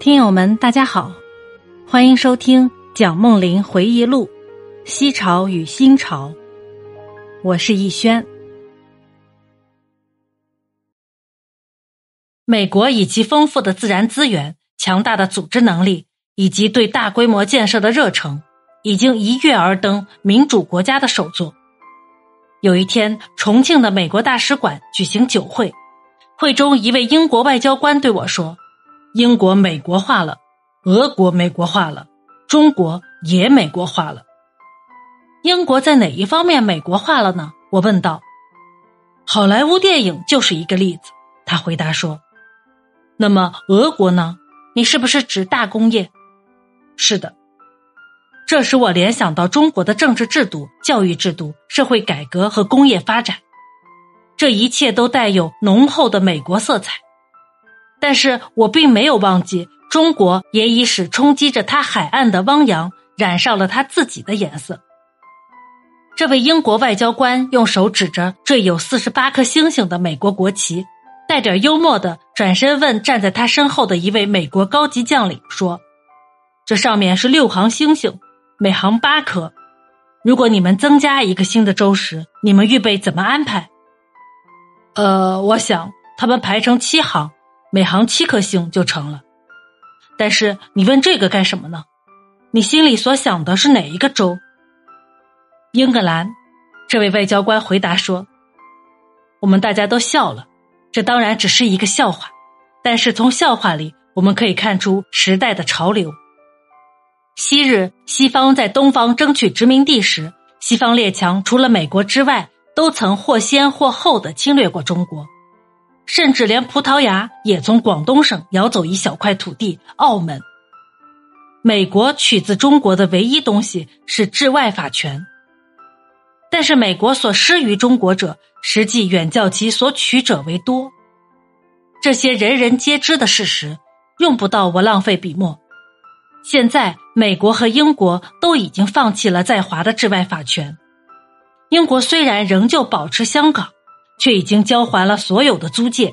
听友们，大家好，欢迎收听蒋梦麟回忆录《西潮与新潮》，我是逸轩。美国以其丰富的自然资源、强大的组织能力以及对大规模建设的热诚，已经一跃而登民主国家的首座。有一天，重庆的美国大使馆举行酒会，会中一位英国外交官对我说。英国美国化了，俄国美国化了，中国也美国化了。英国在哪一方面美国化了呢？我问道。好莱坞电影就是一个例子。他回答说。那么俄国呢？你是不是指大工业？是的。这使我联想到中国的政治制度、教育制度、社会改革和工业发展，这一切都带有浓厚的美国色彩。但是我并没有忘记，中国也已使冲击着它海岸的汪洋染上了它自己的颜色。这位英国外交官用手指着缀有四十八颗星星的美国国旗，带点幽默的转身问站在他身后的一位美国高级将领说：“这上面是六行星星，每行八颗。如果你们增加一个新的周时，你们预备怎么安排？”呃，我想他们排成七行。每行七颗星就成了，但是你问这个干什么呢？你心里所想的是哪一个州？英格兰，这位外交官回答说：“我们大家都笑了，这当然只是一个笑话，但是从笑话里我们可以看出时代的潮流。昔日西方在东方争取殖民地时，西方列强除了美国之外，都曾或先或后的侵略过中国。”甚至连葡萄牙也从广东省摇走一小块土地——澳门。美国取自中国的唯一东西是治外法权，但是美国所施于中国者，实际远较其所取者为多。这些人人皆知的事实，用不到我浪费笔墨。现在，美国和英国都已经放弃了在华的治外法权，英国虽然仍旧保持香港。却已经交还了所有的租界。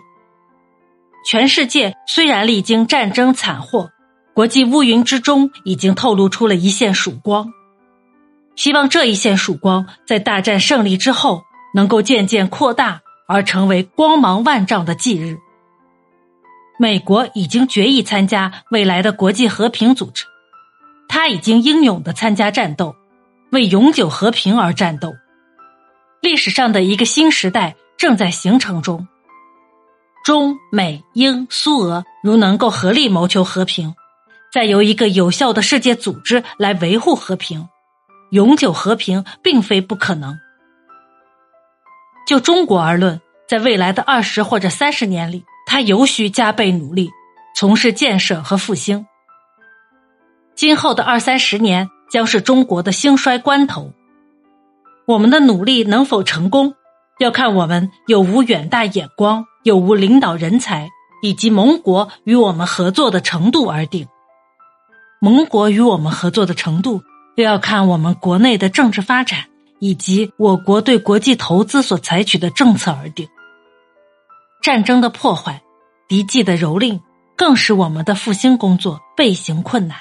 全世界虽然历经战争惨祸，国际乌云之中已经透露出了一线曙光。希望这一线曙光在大战胜利之后能够渐渐扩大，而成为光芒万丈的忌日。美国已经决意参加未来的国际和平组织，他已经英勇的参加战斗，为永久和平而战斗。历史上的一个新时代。正在形成中，中美英苏俄如能够合力谋求和平，再由一个有效的世界组织来维护和平，永久和平并非不可能。就中国而论，在未来的二十或者三十年里，他尤需加倍努力，从事建设和复兴。今后的二三十年将是中国的兴衰关头，我们的努力能否成功？要看我们有无远大眼光，有无领导人才，以及盟国与我们合作的程度而定。盟国与我们合作的程度，又要看我们国内的政治发展，以及我国对国际投资所采取的政策而定。战争的破坏，敌机的蹂躏，更使我们的复兴工作倍行困难。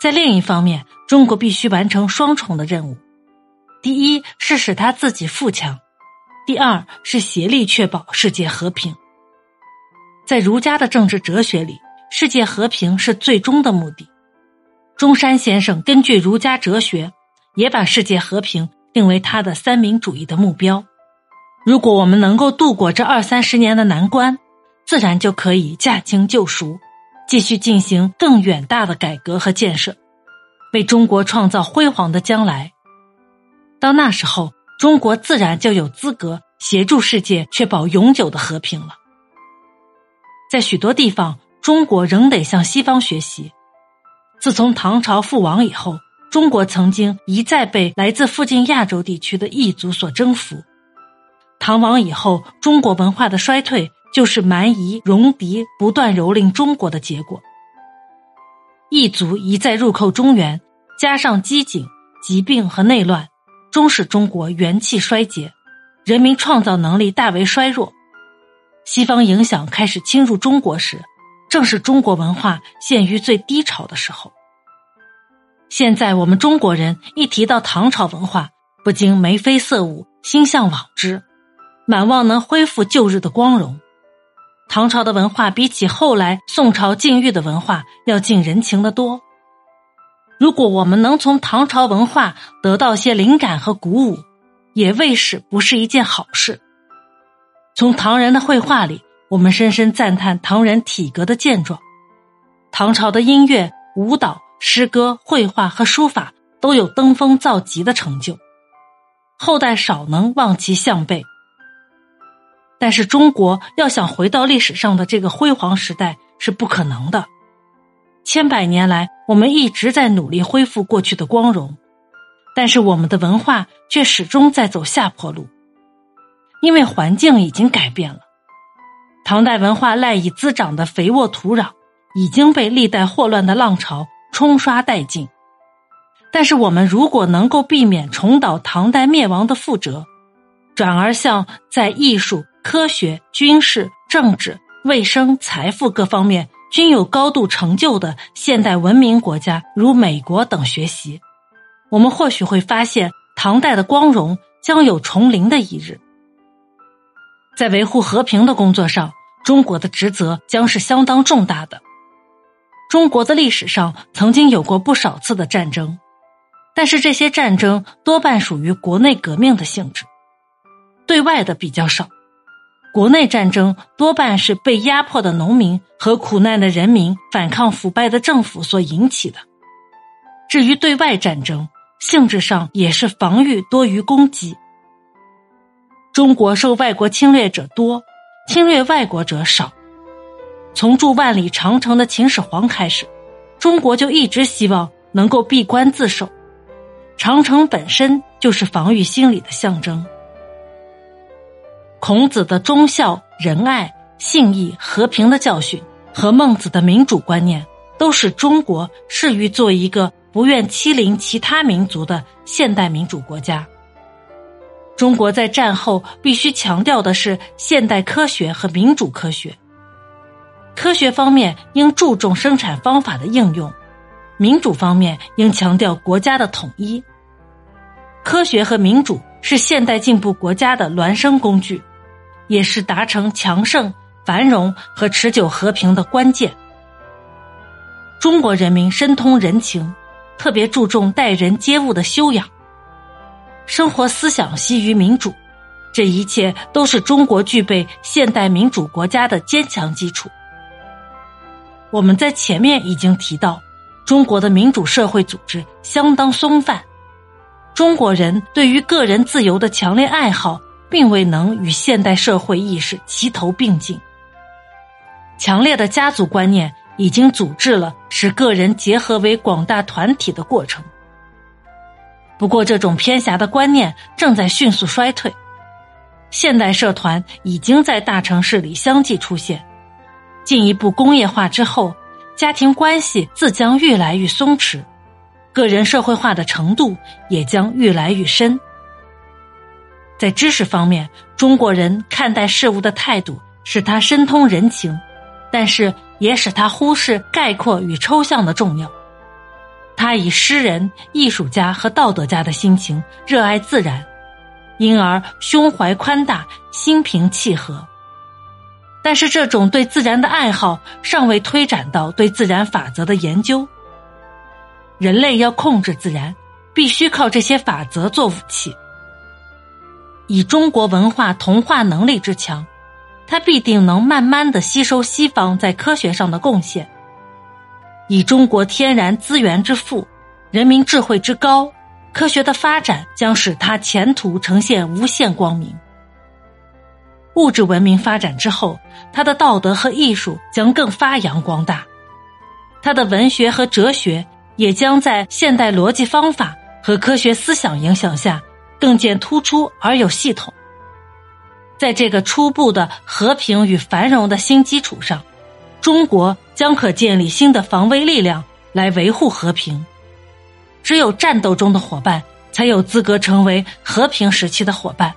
在另一方面，中国必须完成双重的任务。第一是使他自己富强，第二是协力确保世界和平。在儒家的政治哲学里，世界和平是最终的目的。中山先生根据儒家哲学，也把世界和平定为他的三民主义的目标。如果我们能够度过这二三十年的难关，自然就可以驾轻就熟，继续进行更远大的改革和建设，为中国创造辉煌的将来。到那时候，中国自然就有资格协助世界确保永久的和平了。在许多地方，中国仍得向西方学习。自从唐朝覆亡以后，中国曾经一再被来自附近亚洲地区的异族所征服。唐亡以后，中国文化的衰退就是蛮夷戎狄不断蹂躏中国的结果。异族一再入寇中原，加上饥馑、疾病和内乱。终使中国元气衰竭，人民创造能力大为衰弱。西方影响开始侵入中国时，正是中国文化陷于最低潮的时候。现在我们中国人一提到唐朝文化，不禁眉飞色舞，心向往之，满望能恢复旧日的光荣。唐朝的文化比起后来宋朝禁欲的文化要近人情的多。如果我们能从唐朝文化得到些灵感和鼓舞，也未使不是一件好事。从唐人的绘画里，我们深深赞叹唐人体格的健壮。唐朝的音乐、舞蹈、诗歌、绘画和书法都有登峰造极的成就，后代少能望其项背。但是中国要想回到历史上的这个辉煌时代是不可能的。千百年来，我们一直在努力恢复过去的光荣，但是我们的文化却始终在走下坡路，因为环境已经改变了。唐代文化赖以滋长的肥沃土壤已经被历代霍乱的浪潮冲刷殆尽。但是，我们如果能够避免重蹈唐代灭亡的覆辙，转而向在艺术。科学、军事、政治、卫生、财富各方面均有高度成就的现代文明国家，如美国等学习，我们或许会发现唐代的光荣将有重临的一日。在维护和平的工作上，中国的职责将是相当重大的。中国的历史上曾经有过不少次的战争，但是这些战争多半属于国内革命的性质，对外的比较少。国内战争多半是被压迫的农民和苦难的人民反抗腐败的政府所引起的。至于对外战争，性质上也是防御多于攻击。中国受外国侵略者多，侵略外国者少。从筑万里长城的秦始皇开始，中国就一直希望能够闭关自守。长城本身就是防御心理的象征。孔子的忠孝、仁爱、信义、和平的教训，和孟子的民主观念，都使中国适于做一个不愿欺凌其他民族的现代民主国家。中国在战后必须强调的是现代科学和民主科学。科学方面应注重生产方法的应用，民主方面应强调国家的统一。科学和民主是现代进步国家的孪生工具。也是达成强盛、繁荣和持久和平的关键。中国人民深通人情，特别注重待人接物的修养，生活思想习于民主，这一切都是中国具备现代民主国家的坚强基础。我们在前面已经提到，中国的民主社会组织相当松散，中国人对于个人自由的强烈爱好。并未能与现代社会意识齐头并进。强烈的家族观念已经阻滞了使个人结合为广大团体的过程。不过，这种偏狭的观念正在迅速衰退。现代社团已经在大城市里相继出现。进一步工业化之后，家庭关系自将愈来愈松弛，个人社会化的程度也将愈来愈深。在知识方面，中国人看待事物的态度使他深通人情，但是也使他忽视概括与抽象的重要。他以诗人、艺术家和道德家的心情热爱自然，因而胸怀宽大，心平气和。但是这种对自然的爱好尚未推展到对自然法则的研究。人类要控制自然，必须靠这些法则做武器。以中国文化同化能力之强，它必定能慢慢的吸收西方在科学上的贡献。以中国天然资源之富，人民智慧之高，科学的发展将使它前途呈现无限光明。物质文明发展之后，它的道德和艺术将更发扬光大，它的文学和哲学也将在现代逻辑方法和科学思想影响下。更见突出而有系统，在这个初步的和平与繁荣的新基础上，中国将可建立新的防卫力量来维护和平。只有战斗中的伙伴才有资格成为和平时期的伙伴。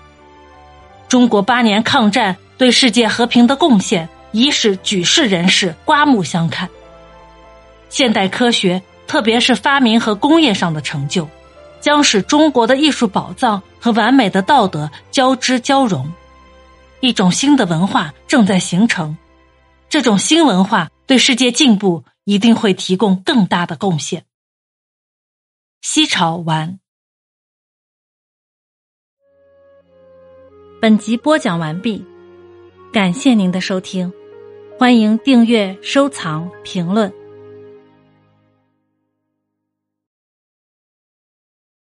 中国八年抗战对世界和平的贡献，已使举世人士刮目相看。现代科学，特别是发明和工业上的成就，将使中国的艺术宝藏和完美的道德交织交融。一种新的文化正在形成，这种新文化对世界进步一定会提供更大的贡献。西朝完。本集播讲完毕，感谢您的收听，欢迎订阅、收藏、评论。